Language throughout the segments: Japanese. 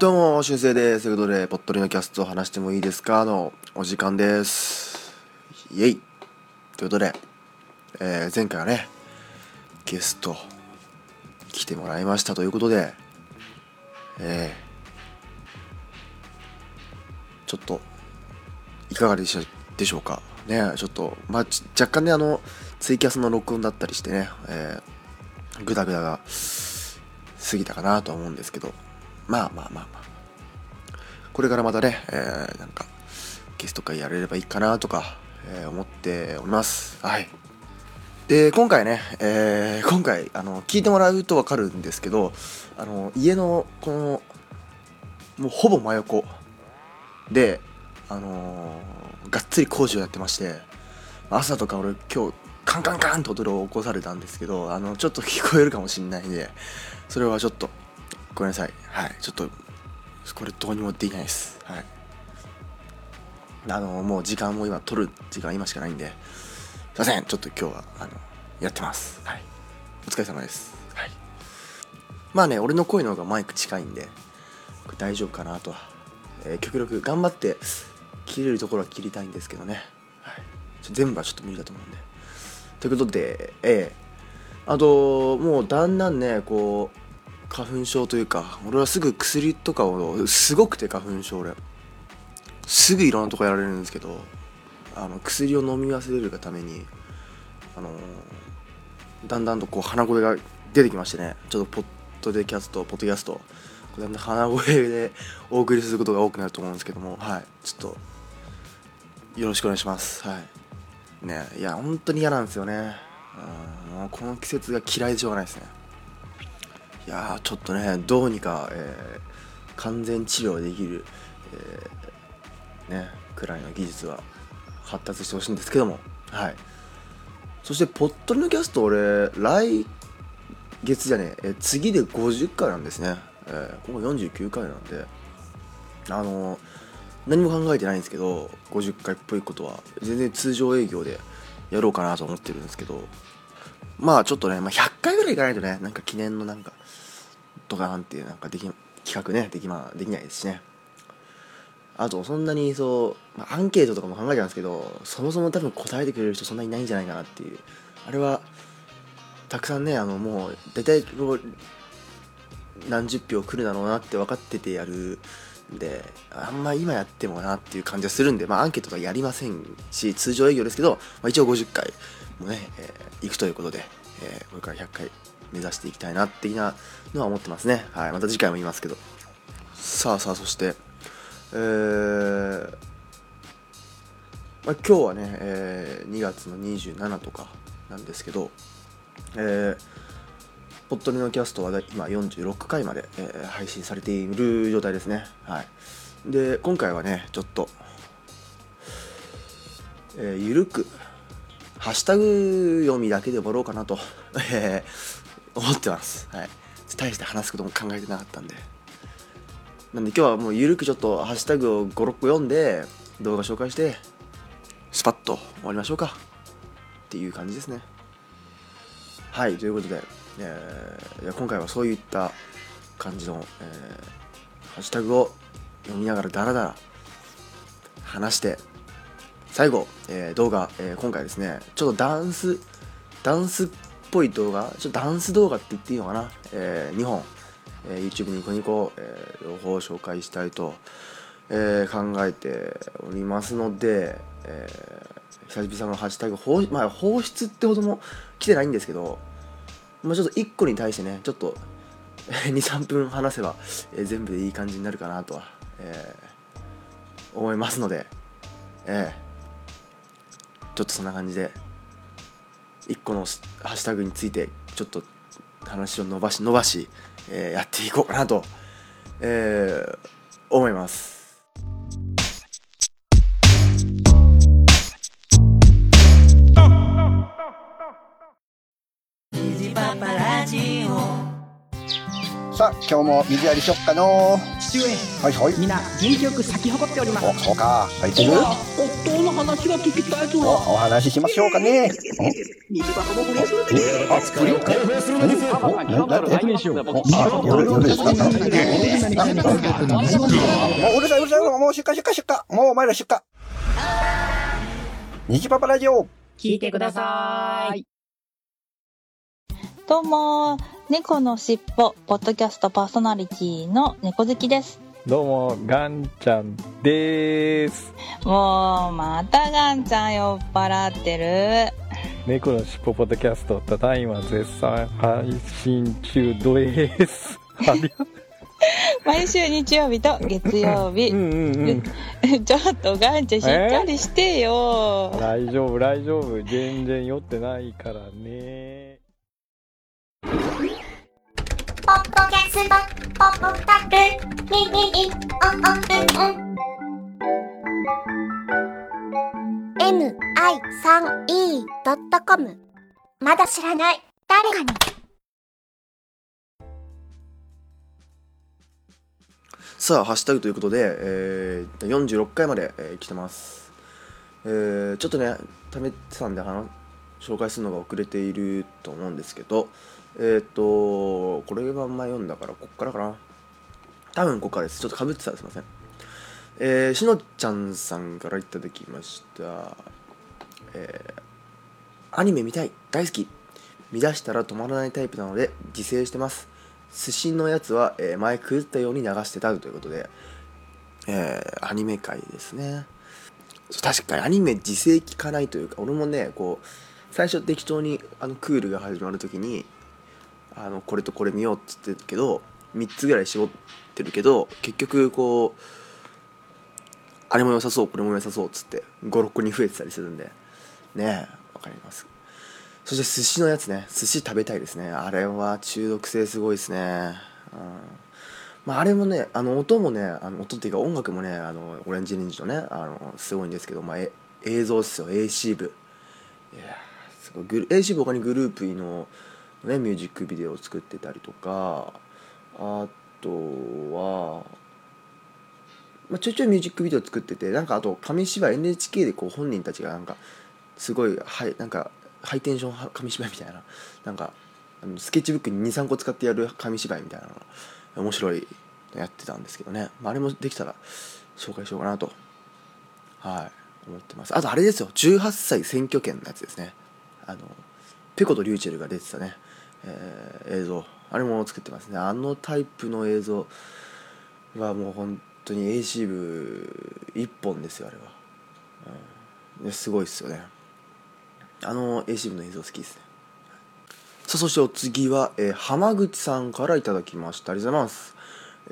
どうも、しゅんせいです。ということで、ぽっとりのキャストを話してもいいですか？のお時間です。イェイということで、えー前回はね、ゲスト来てもらいましたということで、えーちょっと、いかがでしたでしょうか？ねちょっと、まあ、若干ね、あの、ツイキャスの録音だったりしてね、えー、グダグダが過ぎたかなとは思うんですけど、まあまあまあまあ。これからまたね、えーなんか、ゲスト会やれればいいかなとか、えー思っております。はい。で、今回ね、えー今回、あの、聞いてもらうとわかるんですけど、あの、家の、この、もうほぼ真横で、あのーがっつり工事をやってまして、朝とか俺今日、カンカンカンと音を起こされたんですけど、あの、ちょっと聞こえるかもしんないんで、それはちょっと、ごめんなさい。はい。ちょっと、これどうにもできないです。はい。あの、もう時間も今取る時間今しかないんで、すいません。ちょっと今日は、あの、やってます。はい。お疲れ様です。はい。まあね、俺の声の方がマイク近いんで、大丈夫かなとは。えー極力頑張って切れるところは切りたいんですけどね。はい。全部はちょっと無理だと思うんで。ということで、ええあと、もうだんだんね、こう、花粉症というか、俺はすぐ薬とかを、すごくて花粉症俺。すぐいろんなとこやられるんですけど、あの、薬を飲み忘れるがために、あのだんだんとこう鼻声が出てきましてね、ちょっとポッドでキャスト、ポッドキャスト、だんだん鼻声でお送りすることが多くなると思うんですけども、はい、ちょっと、よろしくお願いします。はい。ねいや、本当に嫌なんですよね。うん、この季節が嫌いでしょうがないですね。いやーちょっとねどうにか、えー完全治療できる、えーねくらいの技術は発達してほしいんですけども。はい。そしてポットリのキャスト俺来月じゃねえ次で50回なんですね、えー、ここ49回なんで。あのー何も考えてないんですけど50回っぽいことは全然通常営業でやろうかなと思ってるんですけど。まあちょっとね、まあ、100回ぐらいいかないとねなんか記念のなんかとかなんてなんかでき企画ねでき,、ま、できないですしね。あとそんなにそう、まあ、アンケートとかも考えちゃうんですけどそもそも多分答えてくれる人そんなにいないんじゃないかなっていう。あれはたくさんねあのもう大体こう何十票来るだろうなって分かっててやるんであんま今やってもなっていう感じはするんで、まあ、アンケートとかやりませんし通常営業ですけど、まあ、一応50回もね、えー行くということで、えーこれから100回目指していきたいな的なのは思ってますねはいまた次回も言いますけどさあさあそしてえーまあ、今日はね、えー2月の27とかなんですけど、えー、ポットリのキャストは今46回まで、えー配信されている状態ですね。はい。で、今回はね、ちょっと、えーゆるく、ハッシュタグ読みだけで終わろうかなと、えー思ってます。はい。大して話すことも考えてなかったんで。なんで今日はもうゆるくちょっとハッシュタグを5、6個読んで、動画紹介して、スパッと終わりましょうか。っていう感じですね。はい、ということで、えー今回はそういった感じの、えーハッシュタグを読みながらダラダラ話して、最後、えー動画、えー今回ですね、ちょっとダンス、ダンスぽい動画、ちょっとダンス動画って言っていいのかな、え2本、えー YouTube ニコニコ、えー両方紹介したいと、えー考えておりますので、えー久々のハッシュタグ放,、まあ、放出ってほども来てないんですけど、まあ、ちょっと1個に対してねちょっと 23分話せば、えー全部でいい感じになるかなとは、えー思いますので、えーちょっとそんな感じで一個のハッシュタグについてちょっと話を伸ばし伸ばし、えーやっていこうかなと、えー思います。さあ今日も水やりしよっかの父上はいはい。みんな元気よく咲き誇っております。おそうか。入ってる夫の話が聞きたいぞ。おお話ししましょうかね。おあ不良何おななんておあ夜夜ですか？もううるさいうるさいもう出荷出荷出荷もうお前ら出荷虹パパラジオ聞いてくださいどうも、猫のしっぽ、ポッドキャストパーソナリティの猫好きです。どうも、ガンちゃんです。もう、またガンちゃん酔っ払ってる。猫のしっぽポッドキャスト、ただいま絶賛配信中です。毎週日曜日と月曜日う。んうんうん。ちょっとガンちゃんしっかりしてよ。大丈夫、大丈夫。全然酔ってないからね。ポッドキャスト、ポッドタク、ミミミ、オンオンうんうん。mi3e.com まだ知らない誰かにさあ、ハッシュタグということで、えー、46回まで、えー来てます。えー、ちょっとね、貯めてたんで話紹介するのが遅れていると思うんですけど、えーっと、これは前読んだから、こっからかな。多分こっからです。ちょっとかぶってたらすいません。えー、しのちゃんさんからいただきました。えー、アニメ見たい大好き見出したら止まらないタイプなので自制してます寿司のやつは、えー前食ったように流してたということで、えーアニメ界ですね確かにアニメ自制聞かないというか俺もねこう最初適当にあのクールが始まる時にあのこれとこれ見ようっつってるけど3つぐらい絞ってるけど結局こうあれも良さそうこれも良さそうっつって56個に増えてたりするんで。ねえわかります。そして寿司のやつね寿司食べたいですね。あれは中毒性すごいですね。うん。まあ、あれもねあの音もねあの音っていうか音楽もねあのオレンジレンジのねあのすごいんですけど、まあ、え映像ですよ。AC 部いやすごい。AC 部他にグループの、ね、ミュージックビデオを作ってたりとかあとは、まあ、ちょいちょいミュージックビデオ作っててなんかあと紙芝居 NHK でこう本人たちがなんかすごいはいなんかハイテンション紙芝居みたいななんかあのスケッチブックに23個使ってやる紙芝居みたいなの面白いのやってたんですけどね、まあ、あれもできたら紹介しようかなとはい思ってます。あとあれですよ。18歳選挙権のやつですね。あのペコとリューチェルが出てたね、えー映像。あれも作ってますね。あのタイプの映像はもう本当に AC 部一本ですよあれは、うん。すごいっすよね。あの AC 部の映像好きですね。さあそしてお次は、えー浜口さんからいただきました。ありがとうございます。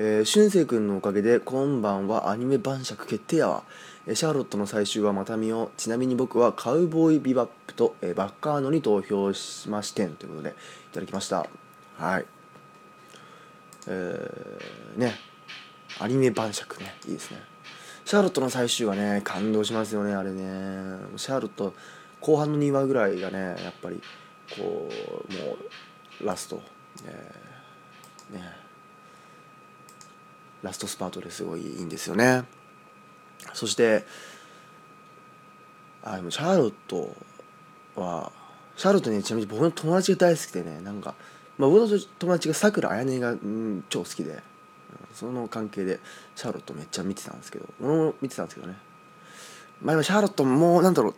えー、俊く君のおかげで今晩はアニメ晩酌決定やわ、シャーロットの最終話また見ようちなみに僕はカウボーイビバップと、えバッカーノに投票しましてんということでいただきました。はい。えー、ね。アニメ晩酌ね。いいですね。シャーロットの最終話ね感動しますよねあれね。シャーロット後半の2話ぐらいがねやっぱりこうもうラスト、えーね。ラストスパートですごいいいんですよね。そしてあでもシャーロットはシャーロットねちなみに僕の友達が大好きでねなんか、まあ、僕の友達がさくらあやねが、うん、超好きで、その関係でシャーロットめっちゃ見てたんですけど俺も見てたんですけどね。まあ今シャーロットもうなんだろ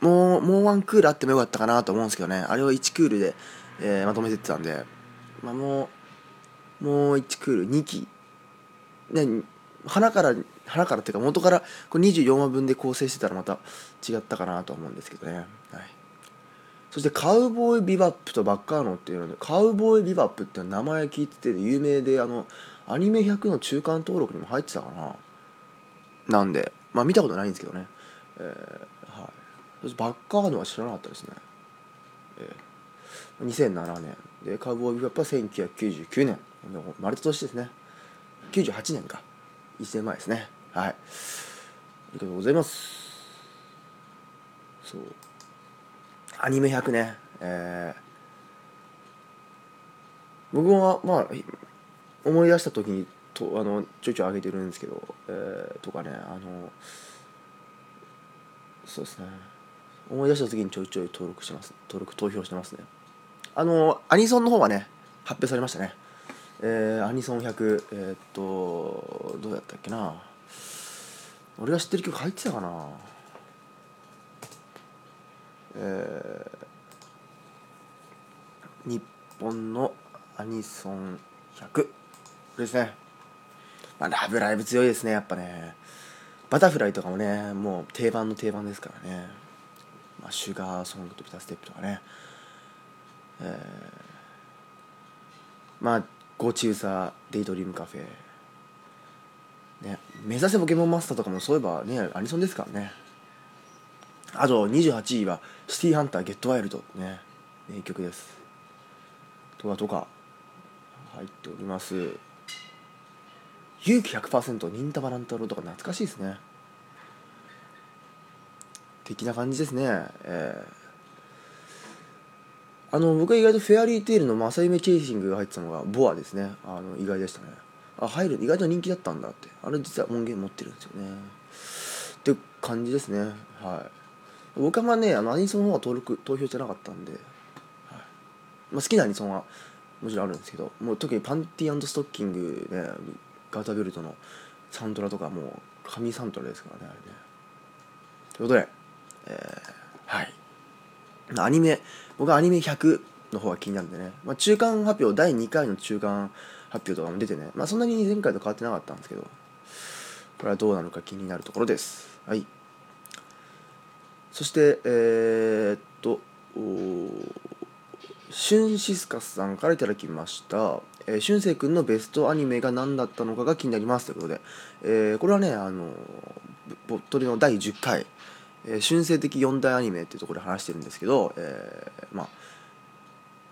うもうもうワンクールあってもよかったかなと思うんですけどね。あれを1クールで、えーまとめてってたんで、まあ、もうもう1クール2期。ね花から花からっていうか元からこれ24話分で構成してたらまた違ったかなと思うんですけどね、はい、そしてカウボーイビバップとバッカーノっていうのでカウボーイビバップっていう名前聞いてて有名であのアニメ100の中間登録にも入ってたかな。なんでまあ見たことないんですけどね、えーはい、そしてバッカーノは知らなかったですね、えー2007年。でカウボーイビバップは1999年。でも生まれた年ですね。98年か。1年前ですね。はい。ありがとうございます。そう。アニメ100ね。えー。僕はまあ思い出した時にとあのちょいちょい上げてるんですけど、えーとかねあのそうですね。思い出した時にちょいちょい登録してます。登録投票してますね。あのアニソンの方はね発表されましたね。えーアニソン100えーっとどうやったっけな。俺が知ってる曲入ってたかな。えー日本のアニソン100これですね。まあラブライブ強いですねやっぱね。バタフライとかもねもう定番の定番ですからね、まあ、シュガーソングとビタステップとかね。えーまあゴチウサデイドリームカフェ。ね目指せポケモンマスターとかもそういえばねアニソンですからね。あと28位はシティハンターゲットワイルドね。名曲です。とかとか入っております。勇気100%忍たま乱太郎とか懐かしいですね。的な感じですね。えー。あの僕は意外とフェアリーテイルの正夢チェイシングが入ってたのがボアですね。あの意外でしたね。あ入る意外と人気だったんだってあれ実は音源持ってるんですよね。って感じですね。はい。僕はまあねあのアニソンの方は登録投票してなかったんで、はい。まあ、好きなアニソンはもちろんあるんですけどもう特にパンティストッキングねガータベルトのサントラとかもう神サントラですからねあれね。ということで、えーはい。アニメ僕はアニメ100の方が気になるんでね、まあ、中間発表第2回の中間発表とかも出てね、まあ、そんなに前回と変わってなかったんですけど。これはどうなのか気になるところです。はい。そしてえー、っとシュンシスカスさんからいただきました。えー、しゅんせい君のベストアニメが何だったのかが気になりますということで、えーこれはね、あのぼっとりの第10回、えー春生的四大アニメっていうところで話してるんですけど、えーまあ、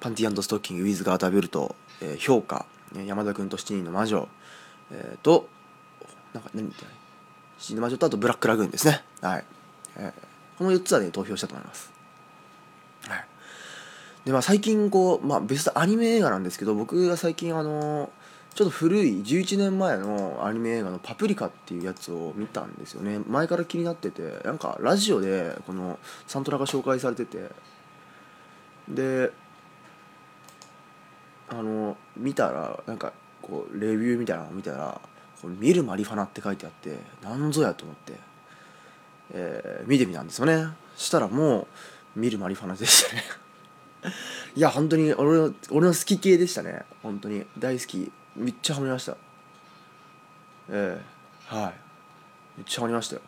パンティストッキング、ウィズ・ガーターベルト、えー評価、山田君と七人の魔女、えーと、なんか何言ってない七人の魔女とあとブラックラグーンですね。はい。えーこの4つはね、投票したと思います。はい。で、まあ最近こう、まあベストアニメ映画なんですけど、僕が最近あのちょっと古い11年前のアニメ映画の「パプリカ」っていうやつを見たんですよね。前から気になっててなんかラジオでこのサントラが紹介されてて。であの見たらなんかこうレビューみたいなのを見たら「こ見るマリファナ」って書いてあってなんぞやと思って、えー見てみたんですよね。したらもう見るマリファナでしたね。いや本当に俺の俺の好き系でしたね。本当に。大好き。めっちゃハマりました。ええ。はい。めっちゃハマりましたよ。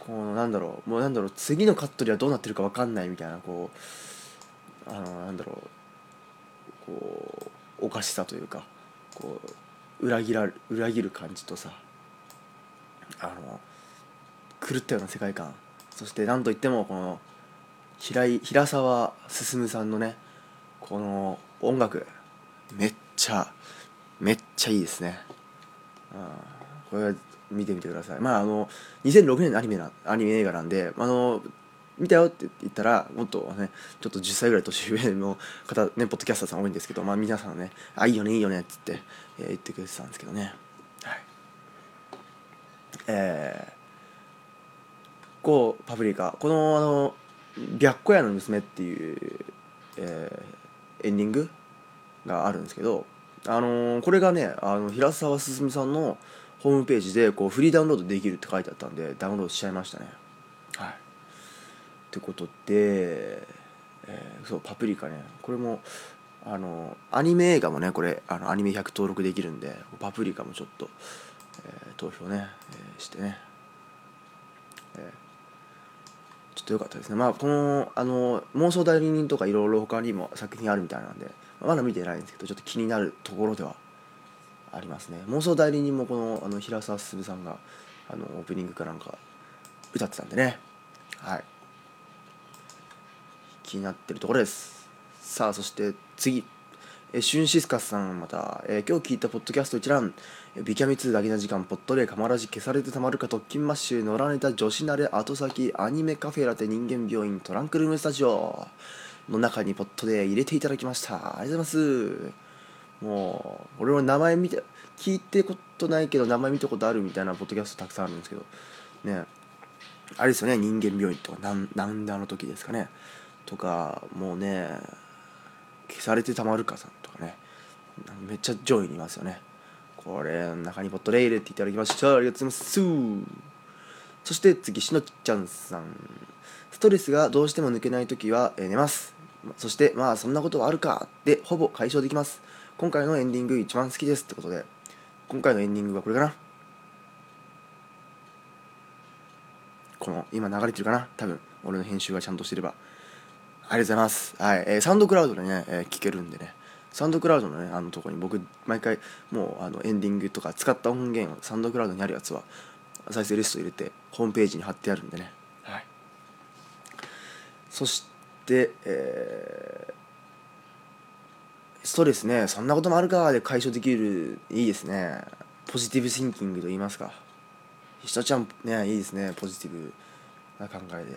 このなんだろう。もうなんだろう。次のカットではどうなってるか分かんないみたいなこうあのなんだろう。こうおかしさというかこう裏切ら裏切る感じとさあの狂ったような世界観。そしてなんといってもこの平井平沢進さんのねこの音楽めっちゃめっちゃいいですね、うん、これは見てみてください。まああの2006年のアニメなアニメ映画なんであの見たよって言ったらもっとねちょっと10歳ぐらい年上の方ねポッドキャスターさん多いんですけどまあ皆さんね「あいいよねいいよね」っつって、えー言ってくれてたんですけどね。はい。えー、こうパプリカ。このあの「白虎屋の娘」っていう、えーエンディングがあるんですけど、あのーこれがねあの平沢進さんのホームページでこうフリーダウンロードできるって書いてあったんでダウンロードしちゃいましたね。はい。ってことで、えーそうパプリカね。これもあのアニメ映画もねこれあのアニメ100登録できるんでパプリカもちょっと、えー投票ね、えーしてね、えーっと良かったですね。まあこのあの妄想代理人とかいろいろ他にも作品あるみたいなんでまだ見てないんですけどちょっと気になるところではありますね。妄想代理人もこのあの平沢進さんがあのオープニングかなんか歌ってたんでね。はい。気になってるところです。さあそして次。えーシュンシスカスさんまた、えー今日聞いたポッドキャスト一覧えビキャミ2だけな時間ポットレーカマラジ消されてたまるか特勤マッシュ野良ネタ女子慣れ後先アニメカフェラテ人間病院トランクルームスタジオの中にポットで入れていただきました。ありがとうございます。もう俺の名前見て聞いてことないけど名前見たことあるみたいなポッドキャストたくさんあるんですけど。ね。あれですよね人間病院とかなんなんであの時ですかね。とかもうね消されてたまるかさん。かね。めっちゃ上位にいますよね。これ中にポットで入れていただきました。ありがとうございます。そして次しのちゃんさん。ストレスがどうしても抜けない時は、え寝ます。そしてまあそんなことはあるかでほぼ解消できます。今回のエンディング一番好きですってことで今回のエンディングはこれかな。この今流れてるかな？多分俺の編集がちゃんとしてれば。ありがとうございます。はい、えーサウンドクラウドでね、えー聞けるんでね。サウンドクラウドのねあのとこに僕毎回もうあのエンディングとか使った音源をサウンドクラウドにあるやつは再生リスト入れてホームページに貼ってあるんでね。はい。そして、えーストレスねそんなこともあるかで解消できるいいですね。ポジティブシンキングと言いますか。ひとちゃんねいいですねポジティブな考えで、はい、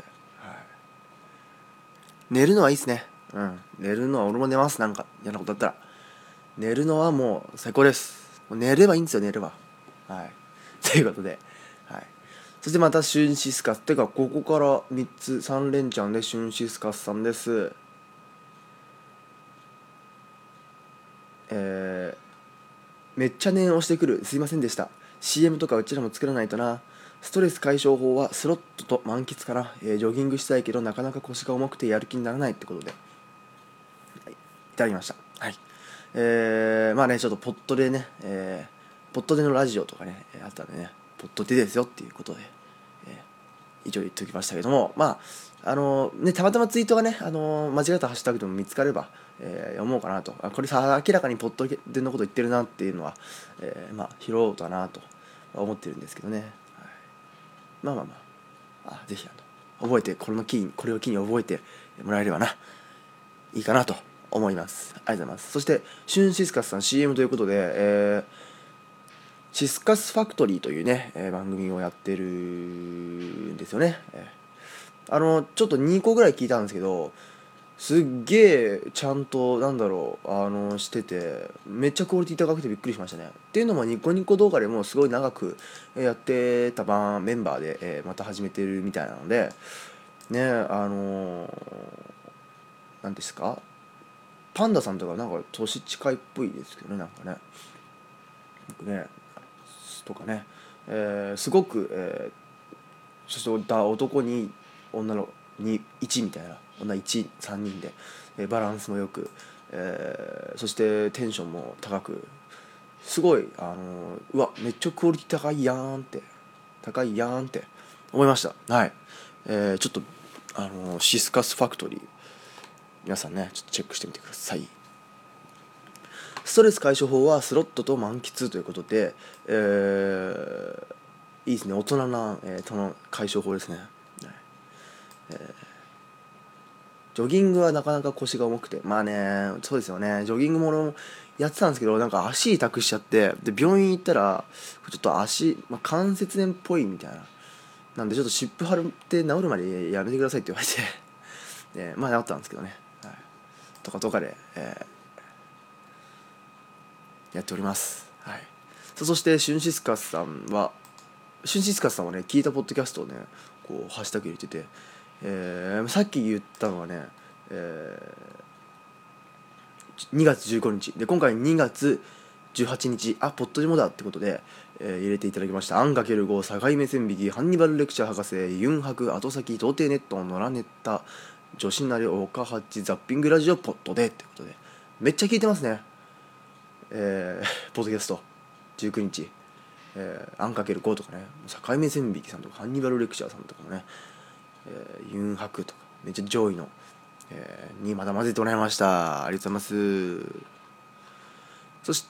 寝るのはいいですねうん。寝るのは俺も寝ます。なんか嫌なことだったら。寝るのはもう最高です。寝ればいいんですよ寝れば。はい。ということで。はい。そしてまたシュンシスカス。てかここから3つ3連チャンでシュンシスカスさんです。えーめっちゃ念押してくる。すいませんでした。CM とかうちらも作らないとな。ストレス解消法はスロットと満喫かな、えージョギングしたいけどなかなか腰が重くてやる気にならないってことで、ただきました。はい。えー、まあねちょっとポットでね、えーポットでのラジオとかねあったんでねポットでですよっていうことで、えー一応言っておきましたけどもまああのねたまたまツイートがねあの間違ったハッシュタグでも見つかれば、えー読もうかなと。あこれさ明らかにポットでのこと言ってるなっていうのは、えーまあ拾おうかなと思ってるんですけどね、はい、まあまあまあ。あぜひあの覚えてこれのキーこれを機に覚えてもらえればな。いいかなと。思います。ありがとうございます。そしてシュンシスカスさん CM ということで、えーシスカスファクトリーというね、えー番組をやってるんですよね、えーあのちょっと2個ぐらい聞いたんですけどすっげえちゃんとなんだろうあのしててめっちゃクオリティ高くてびっくりしましたね。っていうのもニコニコ動画でもすごい長くやってたバンメンバーで、えーまた始めてるみたいなのでねあのーなんですか？パンダさんとかなんか年近いっぽいですけどねなんかね。僕ねとかね、えーすごく、えーそしてだ男に女のに1みたいな女13人で、えーバランスもよく、えーそしてテンションも高くすごい、あのーうわめっちゃクオリティ高いやんって高いやんって思いました。はい、えーちょっと、あのーシスカスファクトリー皆さんねちょっとチェックしてみてください。ストレス解消法はスロットと満喫ということで、えーいいですね。大人な、えー、その解消法ですね、えージョギングはなかなか腰が重くて。まあねそうですよね。ジョギングも俺もやってたんですけどなんか足痛くしちゃってで病院行ったらちょっと足、まあ、関節炎っぽいみたいな。なんでちょっと湿布貼って治るまでやめてくださいって言われて、えーまあ治ったんですけどね、とかとかで、えーやっております。はい、さあそしてシュンシスカスさんはシュンシスカスさんはね聞いたポッドキャストをねこうハッシュタグ入れてて、えーさっき言ったのはね、えー2月15日で今回2月18日あポッドでもだってことで、えー入れていただきました「アンかける5境目線引きハンニバルレクチャー博士ユンハク後先童貞ネット野良ネッタ女子なり岡八ザッピングラジオポッドで」ってことで。めっちゃ聞いてますね。えー ポッドキャスト。19日、えー、アンかける5とかね。境目線引きさんとかハンニバルレクチャーさんとかもね、えーユンハクとか。めっちゃ上位の、えーにまた混ぜてもらいました。ありがとうございます。そし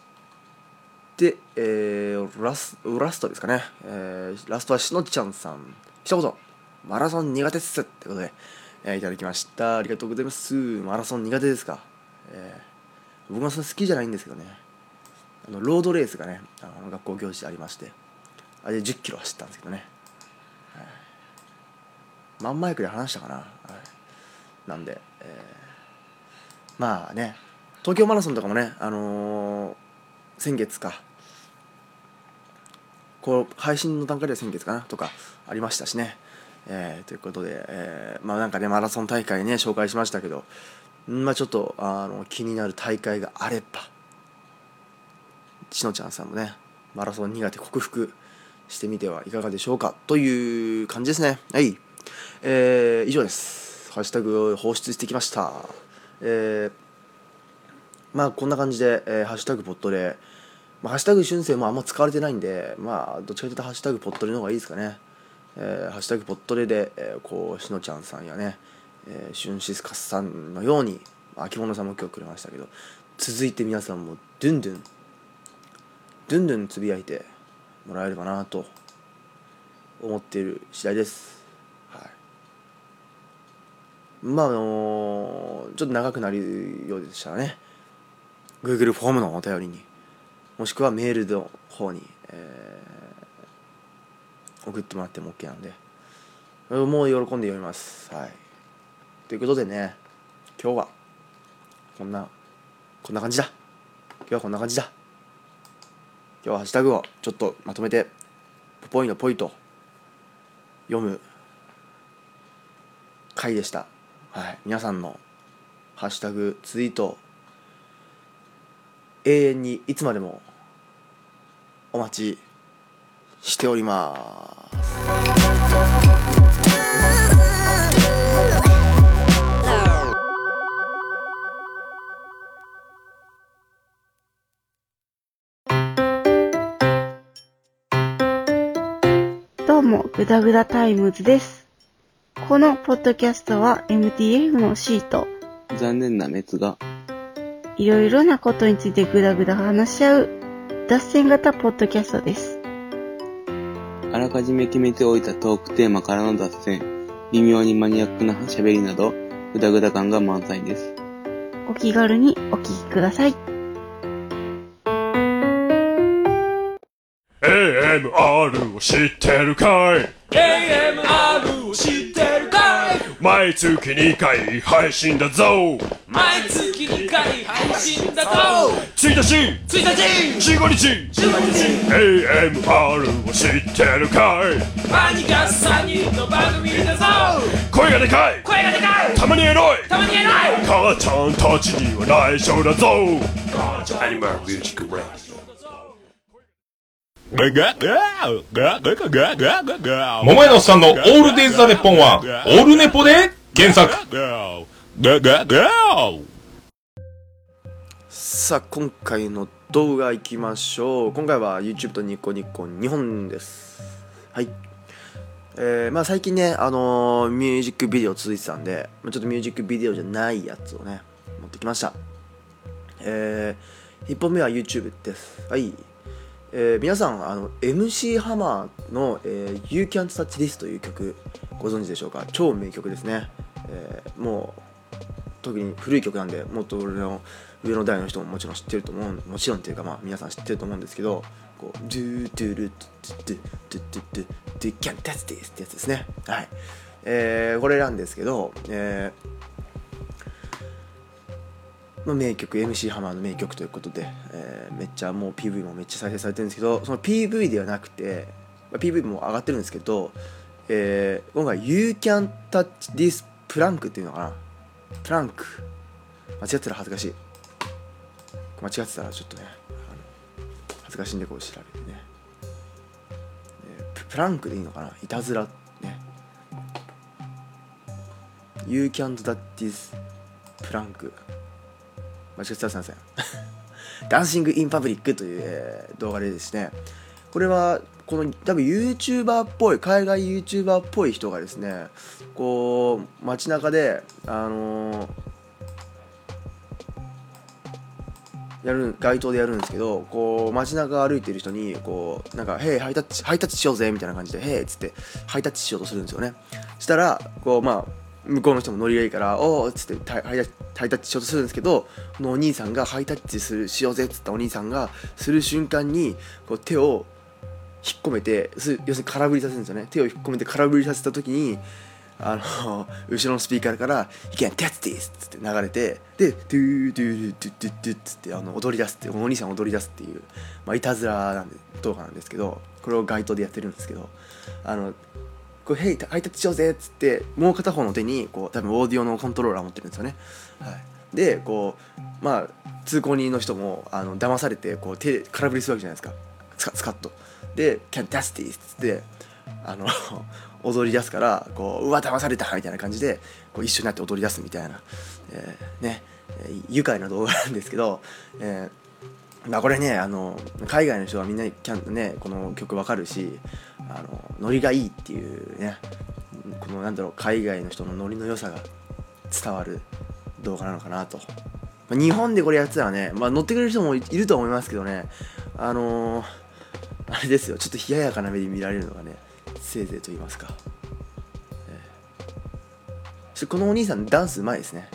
て、えーラスラストですかね、えーラストはしのちゃんさん。一言マラソン苦手っすってことで、えーいただきました。ありがとうございます。マラソン苦手ですか、えー僕もそんな好きじゃないんですけどね。あのロードレースがねあの学校行事でありまして。あれで1 0キロ走ったんですけどね、はい、マンマイクで話したかな、はい、なんで、えーまあね。東京マラソンとかもねあのー先月か。こう配信の段階では先月かなとかありましたしね、えーということで、えーまあなんかねマラソン大会ね紹介しましたけどまあちょっとあの気になる大会があればしのちゃんさんもねマラソン苦手克服してみてはいかがでしょうかという感じですね。はい。えー以上です。ハッシュタグを放出してきました。えーまあこんな感じで、えーハッシュタグポットで、まあ、ハッシュタグ春生もあんま使われてないんでまあどっちかというとハッシュタグポットレの方がいいですかね、えーハッシュタグポットレで、えーこうしのちゃんさんやね、えー、シュンシスカスさんのように秋物さんも今日くれましたけど続いて皆さんもドゥンドゥンドゥンドゥンつぶやいてもらえればなと思っている次第です。はい。まああのちょっと長くなるようでしたらね Google フォームのお便りにもしくはメールの方に、えー送ってもらっても OK なんで。もう喜んで読みます。はい。ということでね今日はこんなこんな感じだ。今日はこんな感じだ。今日はハッシュタグをちょっとまとめてポポイのポイと読む回でした。はい。皆さんのハッシュタグツイート永遠にいつまでもお待ちしておりますどうも、ぐだぐだタイムズです。このポッドキャストは MTF のシート、残念な滅がいろいろなことについてぐだぐだ話し合う、脱線型ポッドキャストです。あらかじめ決めておいたトークテーマからの脱線、微妙にマニアックな喋りなど、ぐだぐだ感が満載です。お気軽にお聞きください。AMR を知ってるかい？AMR を知ってるかい毎月2回配信だぞ。毎月2回配信だぞ。1日。1日15日15日 AMR を知ってるかい？マニガ3人の番組だぞ。声がでかい。声がでかい。たまにエロい。たまにエロい。母ちゃんたちには内緒だぞ。アニマルミュージックラジ桃屋のさんのオールデイズ・ザ・ネッポンは、オールネポで原作。さあ今回の動画いきましょう。今回は YouTube とニコニコ2本です。はい。えー、まあ最近ねあのーミュージックビデオ続いてたんでちょっとミュージックビデオじゃないやつをね持ってきました。えー、1本目は YouTube です。はい。えー皆さんあの MC ハマーの、えー You Can't Touch This という曲ご存知でしょうか？超名曲ですね、えーもう特に古い曲なんでもっと俺の上の代の人ももちろん知ってると思うもちろんっていうかまあ皆さん知ってると思うんですけどこうドゥドゥルドゥドゥドゥドゥドゥドゥキャンタツティスってやつですね。はい。えー、これなんですけどえーまあ、名曲 MC ハマーの名曲ということで、えーめっちゃもう PV もめっちゃ再生されてるんですけどその PV ではなくて、まあ、PV も上がってるんですけど、えー今回 You Can Touch This プランクっていうのかな？プランク間違ってたら恥ずかしい。間違ってたらちょっとね恥ずかしいんでこう調べてね、えーププランクでいいのかな？いたずらね。You can't that this プランク間違ってたらすいませんダンシングインパブリックという、動画でですねこれはこの多分 YouTuber っぽい海外 YouTuber っぽい人がですねこう街中であのーやる街頭でやるんですけどこう街中歩いてる人にこうなんか「へいハイタッチハイタッチしようぜ」みたいな感じで「へい」っつってハイタッチしようとするんですよねしたらこうまあ向こうの人もノリがいいから「おお」っつってハイタッチしようとするんですけどこのお兄さんがハイタッチするしようぜっつったお兄さんがする瞬間にこう手を引っ込めてす要するに空振りさせるんですよね手を引っ込めて空振りさせた時にあの 後ろのスピーカーから「You can test this!」っつって流れてで「ドゥードゥードゥドゥドゥ」っつってあの踊り出すってお兄さん踊り出すっていう、まあ、いたずらなんで動画なんですけどこれを街頭でやってるんですけどあのこれ「ヘイハイタッチしようぜ」っつってもう片方の手にこう多分オーディオのコントローラー持ってるんですよね。はい、でこうまあ通行人の人もあの騙されてこう手空振りするわけじゃないですかスカスカッと。で「Can test this!」っつってあの 踊り出すからこううわ騙されたみたいな感じでこう一緒になって踊り出すみたいな、えーねえー愉快な動画なんですけど、えーまあ、これねあの海外の人はみんなキャンねこの曲わかるしあのノリがいいっていうねこのなんだろう海外の人のノリの良さが伝わる動画なのかなと、まあ日本でこれやってたらね、まあ、乗ってくれる人もいると思いますけどねあのーあれですよちょっと冷ややかな目で見られるのがねせいぜいと言いますか、えーこのお兄さんダンスうまいですね。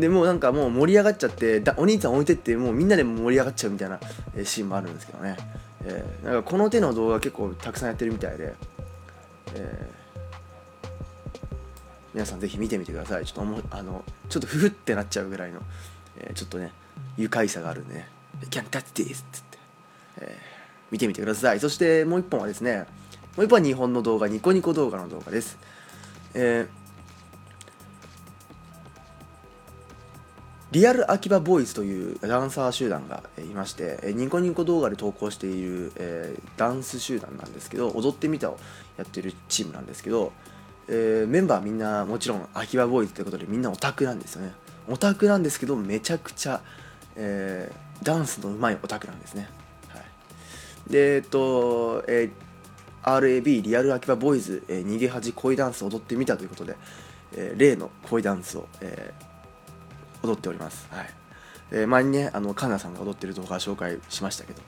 でもうなんかもう盛り上がっちゃってだお兄さん置いてってもうみんなで盛り上がっちゃうみたいなシーンもあるんですけどね、えーなんかこの手の動画結構たくさんやってるみたいで、えー皆さんぜひ見てみてください。ちょっともあのちょっとフフってなっちゃうぐらいの、えーちょっとね愉快さがあるんでね「Can touch this」っつって、えー見てみてください。そしてもう一本はですねもう一本は日本の動画ニコニコ動画の動画です。えーリアル秋葉ボーイズというダンサー集団がいましてえニコニコ動画で投稿している、えーダンス集団なんですけど踊ってみたをやってるチームなんですけど、えーメンバーみんなもちろん秋葉ボーイズということでみんなオタクなんですよね。オタクなんですけどめちゃくちゃ、えーダンスの上手いオタクなんですね、はい、でえっと、えー RAB リアル秋葉ボーイズ、えー逃げ恥恋ダンス踊ってみたということで、えー例の恋ダンスを、えー踊っております。はい。えー前にね、あの、カンナさんが踊ってる動画紹介しましたけど、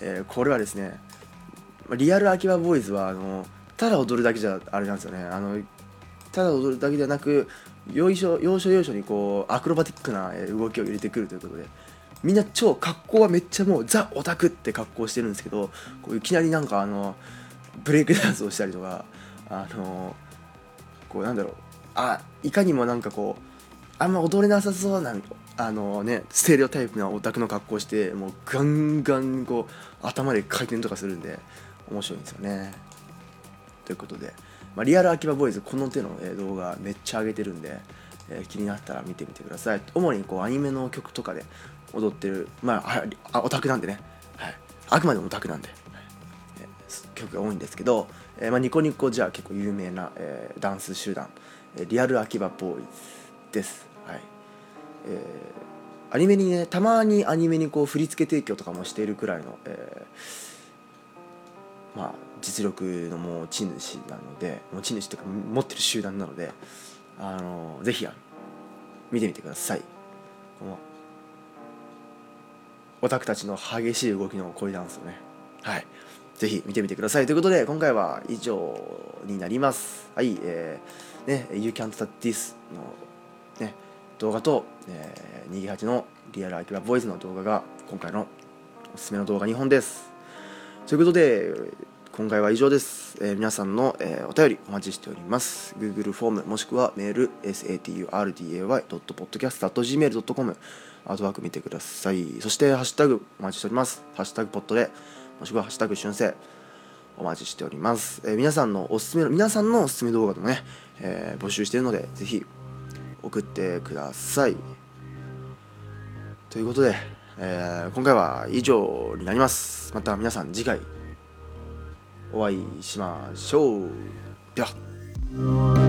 えーこれはですね、リアル秋葉ボーイズは、あの、ただ踊るだけじゃあれなんですよね。あの、ただ踊るだけではなく、よいしょ、要所要所にこう、アクロバティックな動きを入れてくるということで、みんな超格好はめっちゃもうザ・オタクって格好してるんですけど、こういきなりなんかあの、ブレイクダンスをしたりとか、あの、こうなんだろう、あ、いかにもなんかこう、あんま踊れなさそうなあのねステレオタイプなオタクの格好してもうガンガンこう頭で回転とかするんで面白いんですよね。ということで、まあ、リアル秋葉ボーイズこの手の、動画めっちゃ上げてるんで、えー気になったら見てみてください。主にこうアニメの曲とかで踊ってるまああオタクなんでね、はい、あくまでもオタクなんで、曲が多いんですけど、えーまあ、ニコニコじゃ結構有名な、えーダンス集団、えリアル秋葉ボーイズ。です。はい。えーアニメにね、たまにアニメにこう振り付け提供とかもしているくらいの、えーまあ実力の持ち主なので、持ち主というか持ってる集団なので、あのぜひあの見てみてください。このオタクたちの激しい動きの恋ダンスをね、はい。ぜひ見てみてください。ということで、今回は以上になります。はい、えー、ね、You Can't Touch This の、ね、動画と、えー、28のリアルアキラボイスの動画が今回のおすすめの動画2本です。ということで、今回は以上です。えー皆さんの、えーお便りお待ちしております。Google フォームもしくはメール saturday.podcast.gmail.com アートワーク見てください。そして、ハッシュタグお待ちしております。ハッシュタグポットで、もしくはハッシュタグ春生お待ちしております。えー皆さんのおすすめの、皆さんのおすすめ動画でもね、えー募集しているので、ぜひ送ってください。ということで、えー今回は以上になります。また皆さん次回お会いしましょう。では。